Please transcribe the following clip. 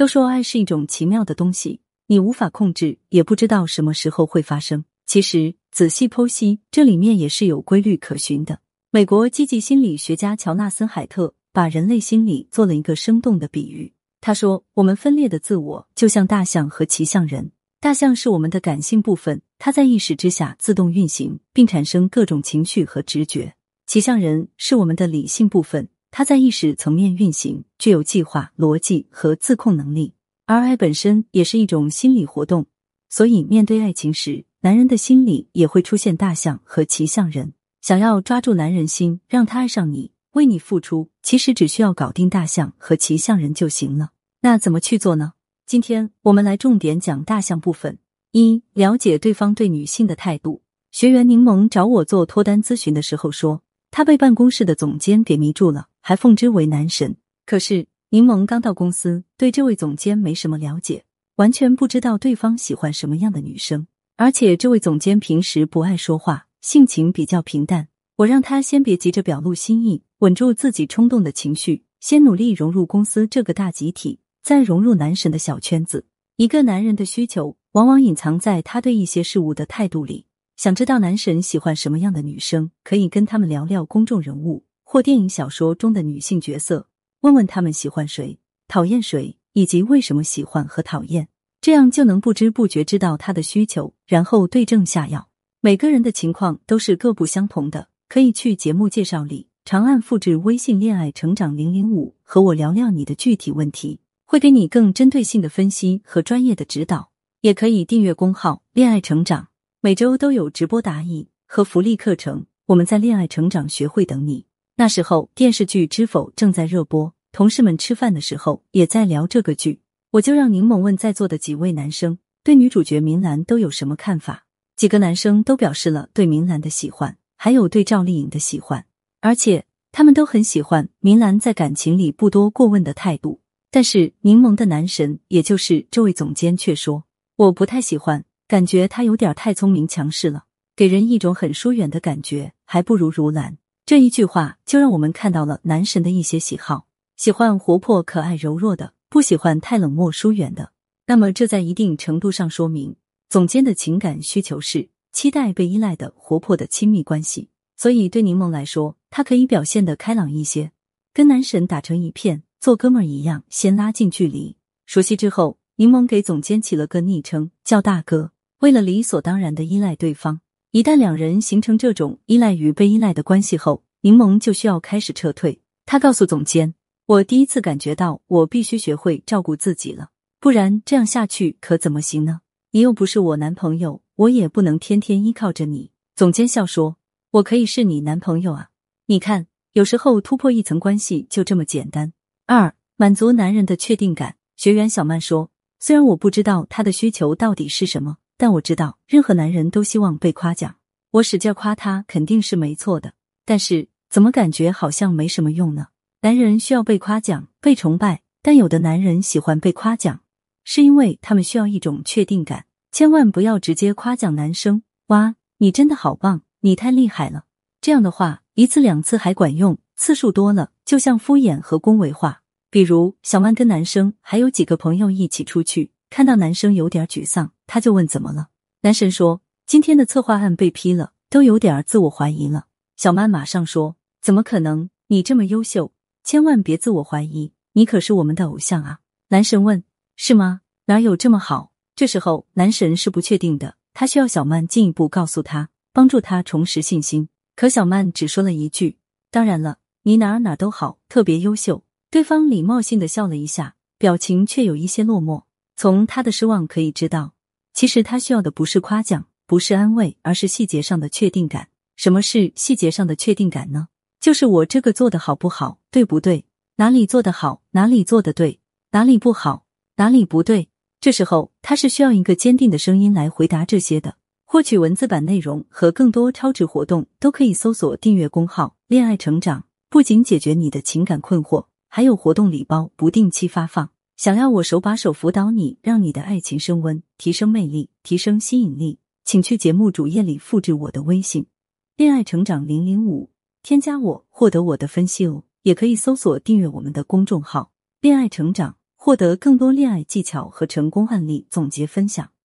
都说爱是一种奇妙的东西，你无法控制，也不知道什么时候会发生。其实仔细剖析，这里面也是有规律可循的。美国积极心理学家乔纳森·海特把人类心理做了一个生动的比喻。他说：“我们分裂的自我就像大象和骑象人。大象是我们的感性部分，它在意识之下自动运行，并产生各种情绪和直觉。骑象人是我们的理性部分，它在意识层面运行，具有计划、逻辑和自控能力。而爱本身也是一种心理活动，所以面对爱情时，男人的心里也会出现大象和骑象人。”想要抓住男人心，让他爱上你，为你付出，其实只需要搞定大象和骑象人就行了。那怎么去做呢？今天我们来重点讲大象部分。一、了解对方对女性的态度。学员柠檬找我做脱单咨询的时候说，他被办公室的总监给迷住了，还奉之为男神。可是柠檬刚到公司，对这位总监没什么了解，完全不知道对方喜欢什么样的女生，而且这位总监平时不爱说话。性情比较平淡，我让他先别急着表露心意，稳住自己冲动的情绪，先努力融入公司这个大集体，再融入男神的小圈子。一个男人的需求往往隐藏在他对一些事物的态度里。想知道男神喜欢什么样的女生，可以跟他们聊聊公众人物或电影、小说中的女性角色，问问他们喜欢谁、讨厌谁，以及为什么喜欢和讨厌，这样就能不知不觉知道他的需求，然后对症下药。每个人的情况都是各不相同的，可以去节目介绍里长按复制微信“恋爱成长零零五”和我聊聊你的具体问题，会给你更针对性的分析和专业的指导。也可以订阅公号“恋爱成长”，每周都有直播答疑和福利课程。我们在恋爱成长学会等你。那时候电视剧《知否》正在热播，同事们吃饭的时候也在聊这个剧，我就让柠檬问在座的几位男生对女主角明兰都有什么看法。几个男生都表示了对明兰的喜欢，还有对赵丽颖的喜欢，而且他们都很喜欢明兰在感情里不多过问的态度。但是柠檬的男神，也就是这位总监却说：“我不太喜欢，感觉他有点太聪明强势了，给人一种很疏远的感觉，还不如如兰。”这一句话就让我们看到了男神的一些喜好：喜欢活泼可爱柔弱的，不喜欢太冷漠疏远的。那么这在一定程度上说明。总监的情感需求是期待被依赖的活泼的亲密关系，所以对柠檬来说，他可以表现的开朗一些，跟男神打成一片，做哥们儿一样，先拉近距离。熟悉之后，柠檬给总监起了个昵称，叫大哥。为了理所当然的依赖对方，一旦两人形成这种依赖与被依赖的关系后，柠檬就需要开始撤退。他告诉总监：“我第一次感觉到，我必须学会照顾自己了，不然这样下去可怎么行呢？”你又不是我男朋友，我也不能天天依靠着你。总监笑说：“我可以是你男朋友啊！你看，有时候突破一层关系就这么简单。”二、满足男人的确定感。学员小曼说：“虽然我不知道他的需求到底是什么，但我知道任何男人都希望被夸奖。我使劲夸他肯定是没错的，但是怎么感觉好像没什么用呢？男人需要被夸奖、被崇拜，但有的男人喜欢被夸奖。”是因为他们需要一种确定感，千万不要直接夸奖男生。哇，你真的好棒，你太厉害了！这样的话，一次两次还管用，次数多了，就像敷衍和恭维话。比如小曼跟男生还有几个朋友一起出去，看到男生有点沮丧，他就问怎么了？男神说今天的策划案被批了，都有点自我怀疑了。小曼马上说怎么可能？你这么优秀，千万别自我怀疑，你可是我们的偶像啊！男神问。是吗？哪有这么好？这时候男神是不确定的，他需要小曼进一步告诉他，帮助他重拾信心。可小曼只说了一句：“当然了，你哪哪都好，特别优秀。”对方礼貌性的笑了一下，表情却有一些落寞。从他的失望可以知道，其实他需要的不是夸奖，不是安慰，而是细节上的确定感。什么是细节上的确定感呢？就是我这个做的好不好，对不对？哪里做的好，哪里做的对，哪里不好。哪里不对？这时候他是需要一个坚定的声音来回答这些的。获取文字版内容和更多超值活动，都可以搜索订阅公号“恋爱成长”。不仅解决你的情感困惑，还有活动礼包不定期发放。想要我手把手辅导你，让你的爱情升温，提升魅力，提升吸引力，请去节目主页里复制我的微信“恋爱成长零零五”，添加我获得我的分析哦。也可以搜索订阅我们的公众号“恋爱成长”。获得更多恋爱技巧和成功案例总结分享。